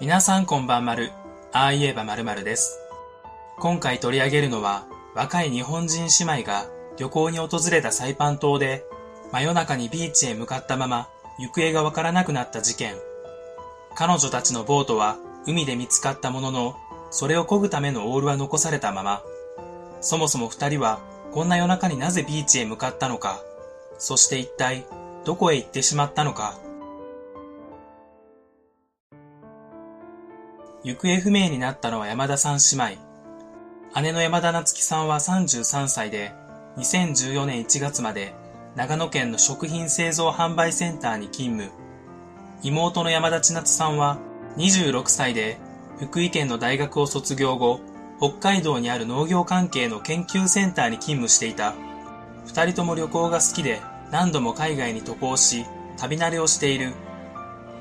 皆さんこんばんまる。ああ言えばまるまるです。今回取り上げるのは、若い日本人姉妹が旅行に訪れたサイパン島で、真夜中にビーチへ向かったまま、行方がわからなくなった事件。彼女たちのボートは海で見つかったものの、それを漕ぐためのオールは残されたまま。そもそも二人は、こんな夜中になぜビーチへ向かったのか、そして一体、どこへ行ってしまったのか。行方不明になったのは山田さん姉妹。姉の山田夏樹さんは33歳で、2014年1月まで長野県の食品製造販売センターに勤務。妹の山田千夏さんは26歳で福井県の大学を卒業後、北海道にある農業関係の研究センターに勤務していた。二人とも旅行が好きで何度も海外に渡航し、旅慣れをしている。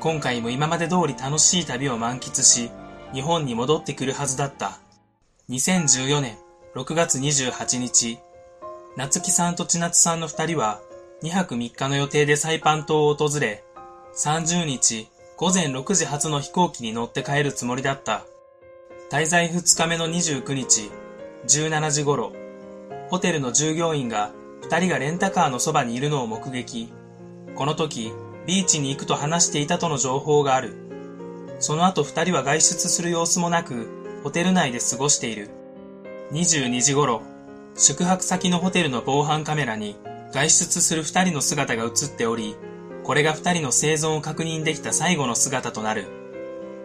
今回も今まで通り楽しい旅を満喫し、日本に戻ってくるはずだった。2014年6月28日、夏木さんと千夏さんの二人は2泊3日の予定でサイパン島を訪れ、30日午前6時発の飛行機に乗って帰るつもりだった。滞在2日目の29日、17時頃、ホテルの従業員が二人がレンタカーのそばにいるのを目撃。この時、ビーチに行くと話していたとの情報がある。その後二人は外出する様子もなく、ホテル内で過ごしている。22時頃、宿泊先のホテルの防犯カメラに外出する二人の姿が映っており、これが二人の生存を確認できた最後の姿となる。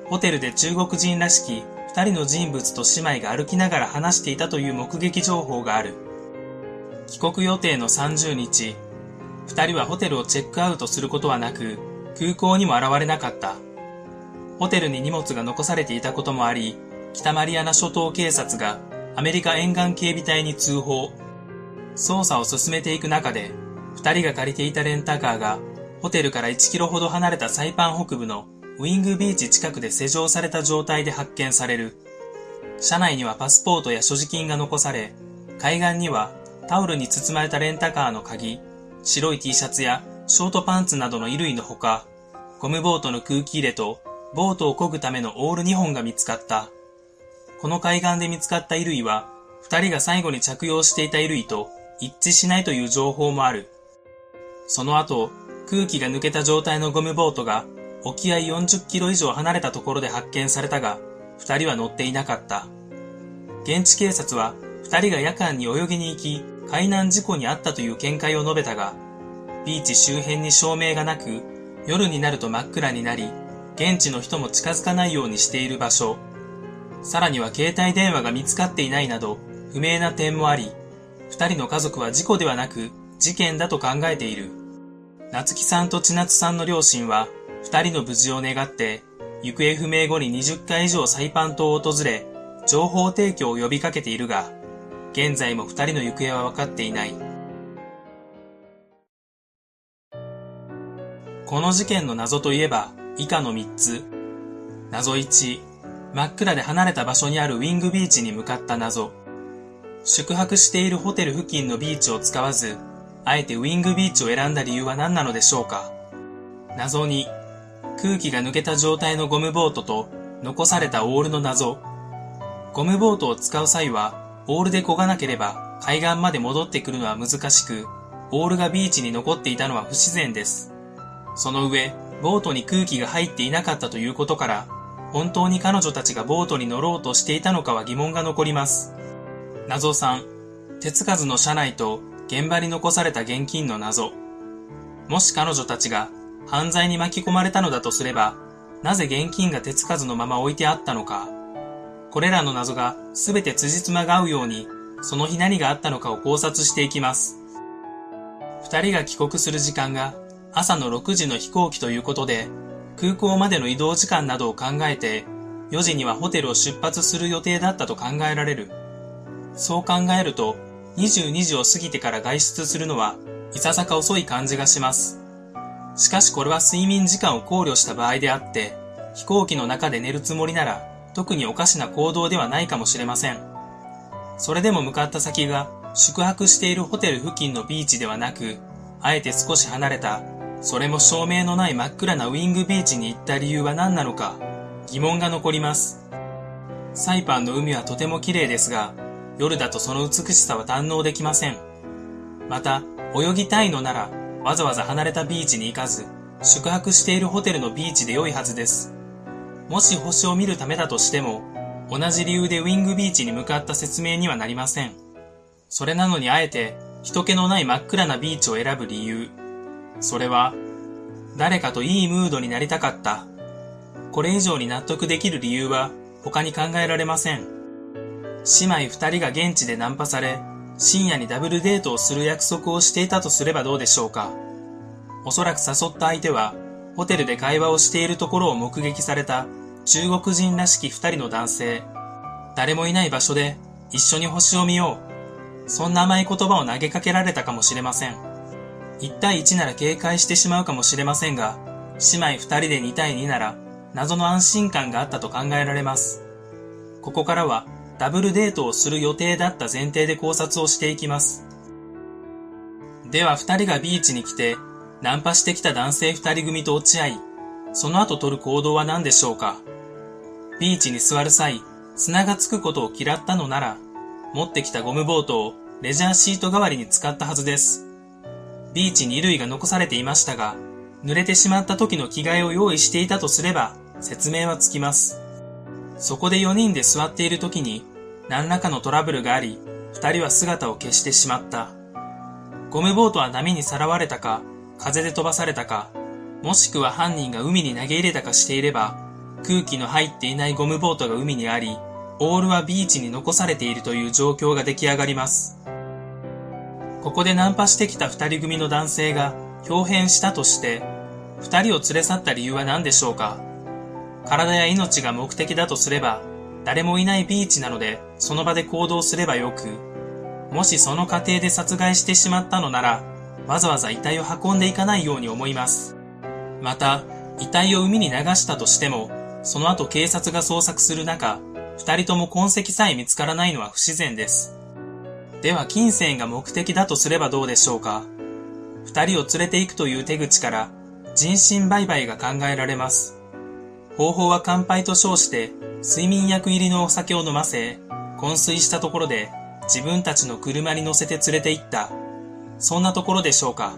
ホテルで中国人らしき二人の人物と姉妹が歩きながら話していたという目撃情報がある。帰国予定の30日、二人はホテルをチェックアウトすることはなく、空港にも現れなかった。ホテルに荷物が残されていたこともあり、北マリアナ諸島警察がアメリカ沿岸警備隊に通報。捜査を進めていく中で、二人が借りていたレンタカーが、ホテルから1キロほど離れたサイパン北部のウィングビーチ近くで施錠された状態で発見される。車内にはパスポートや所持金が残され、海岸にはタオルに包まれたレンタカーの鍵、白い T シャツやショートパンツなどの衣類のほか、ゴムボートの空気入れとボートを漕ぐためのオール2本が見つかった。この海岸で見つかった衣類は、二人が最後に着用していた衣類と一致しないという情報もある。その後、空気が抜けた状態のゴムボートが沖合40キロ以上離れたところで発見されたが、二人は乗っていなかった。現地警察は、二人が夜間に泳ぎに行き、海難事故に遭ったという見解を述べたが、ビーチ周辺に照明がなく、夜になると真っ暗になり、現地の人も近づかないようにしている場所。さらには携帯電話が見つかっていないなど、不明な点もあり、二人の家族は事故ではなく、事件だと考えている。夏木さんと千夏さんの両親は、二人の無事を願って、行方不明後に20回以上サイパン島を訪れ、情報提供を呼びかけているが、現在も二人の行方は分かっていない。この事件の謎といえば、以下の3つ。謎1、真っ暗で離れた場所にあるウィングビーチに向かった謎。宿泊しているホテル付近のビーチを使わず、あえてウィングビーチを選んだ理由は何なのでしょうか謎2、空気が抜けた状態のゴムボートと残されたオールの謎。ゴムボートを使う際は、オールで漕がなければ海岸まで戻ってくるのは難しく、オールがビーチに残っていたのは不自然です。その上、ボートに空気が入っていなかったということから、本当に彼女たちがボートに乗ろうとしていたのかは疑問が残ります。謎3、手つかずの車内と現場に残された現金の謎。もし彼女たちが犯罪に巻き込まれたのだとすれば、なぜ現金が手つかずのまま置いてあったのか。これらの謎がすべて辻褄が合うように、その日何があったのかを考察していきます。二人が帰国する時間が朝の6時の飛行機ということで、空港までの移動時間などを考えて、4時にはホテルを出発する予定だったと考えられる。そう考えると、22時を過ぎてから外出するのは、いささか遅い感じがします。しかしこれは睡眠時間を考慮した場合であって、飛行機の中で寝るつもりなら、特におかしな行動ではないかもしれません。それでも向かった先が、宿泊しているホテル付近のビーチではなく、あえて少し離れた、それも照明のない真っ暗なウィングビーチに行った理由は何なのか、疑問が残ります。サイパンの海はとても綺麗ですが、夜だとその美しさは堪能できません。また、泳ぎたいのなら、わざわざ離れたビーチに行かず、宿泊しているホテルのビーチで良いはずです。もし星を見るためだとしても、同じ理由でウィングビーチに向かった説明にはなりません。それなのにあえて、人気のない真っ暗なビーチを選ぶ理由。それは、誰かといいムードになりたかった。これ以上に納得できる理由は他に考えられません。姉妹二人が現地でナンパされ、深夜にダブルデートをする約束をしていたとすればどうでしょうか。おそらく誘った相手は、ホテルで会話をしているところを目撃された中国人らしき二人の男性。誰もいない場所で一緒に星を見よう。そんな甘い言葉を投げかけられたかもしれません。1対1なら警戒してしまうかもしれませんが、姉妹二人で2対2なら謎の安心感があったと考えられます。ここからはダブルデートをする予定だった前提で考察をしていきます。では二人がビーチに来て、ナンパしてきた男性二人組と落ち合い、その後取る行動は何でしょうかビーチに座る際、砂がつくことを嫌ったのなら、持ってきたゴムボートをレジャーシート代わりに使ったはずです。ビーチに衣類が残されていましたが、濡れてしまった時の着替えを用意していたとすれば、説明はつきます。そこで4人で座っている時に何らかのトラブルがあり、2人は姿を消してしまった。ゴムボートは波にさらわれたか、風で飛ばされたか、もしくは犯人が海に投げ入れたかしていれば、空気の入っていないゴムボートが海にあり、オールはビーチに残されているという状況が出来上がります。ここでナンパしてきた二人組の男性が表変したとして、二人を連れ去った理由は何でしょうか？体や命が目的だとすれば、誰もいないビーチなので、その場で行動すればよく、もしその過程で殺害してしまったのなら、わざわざ遺体を運んでいかないように思います。また、遺体を海に流したとしても、その後警察が捜索する中、二人とも痕跡さえ見つからないのは不自然です。では金銭が目的だとすればどうでしょうか？二人を連れて行くという手口から人身売買が考えられます。方法は乾杯と称して睡眠薬入りのお酒を飲ませ、昏睡したところで自分たちの車に乗せて連れて行った。そんなところでしょうか？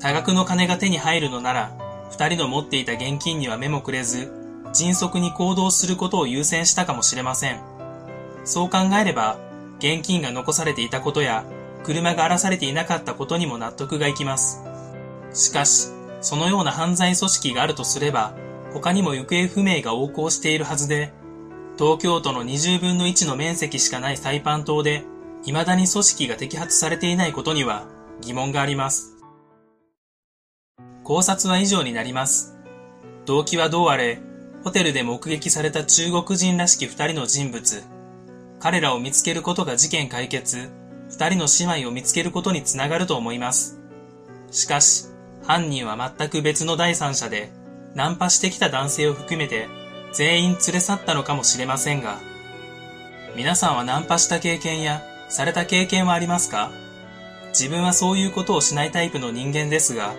多額の金が手に入るのなら、二人の持っていた現金には目もくれず、迅速に行動することを優先したかもしれません。そう考えれば、現金が残されていたことや、車が荒らされていなかったことにも納得がいきます。しかし、そのような犯罪組織があるとすれば、他にも行方不明が横行しているはずで、東京都の20分の1の面積しかないサイパン島で、未だに組織が摘発されていないことには疑問があります。考察は以上になります。動機はどうあれ、ホテルで目撃された中国人らしき二人の人物、彼らを見つけることが事件解決、二人の姉妹を見つけることにつながると思います。しかし、犯人は全く別の第三者で、ナンパしてきた男性を含めて全員連れ去ったのかもしれませんが、皆さんはナンパした経験やされた経験はありますか？自分はそういうことをしないタイプの人間ですが、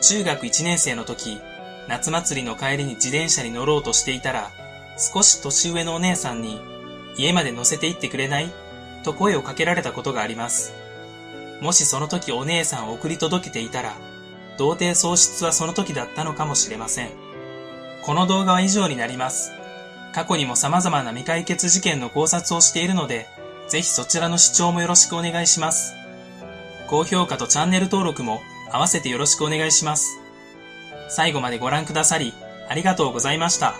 中学1年生の時、夏祭りの帰りに自転車に乗ろうとしていたら、少し年上のお姉さんに、家まで乗せて行ってくれない？と声をかけられたことがあります。もしその時お姉さんを送り届けていたら、童貞喪失はその時だったのかもしれません。この動画は以上になります。過去にも様々な未解決事件の考察をしているので、ぜひそちらの視聴もよろしくお願いします。高評価とチャンネル登録も合わせてよろしくお願いします。最後までご覧くださり、ありがとうございました。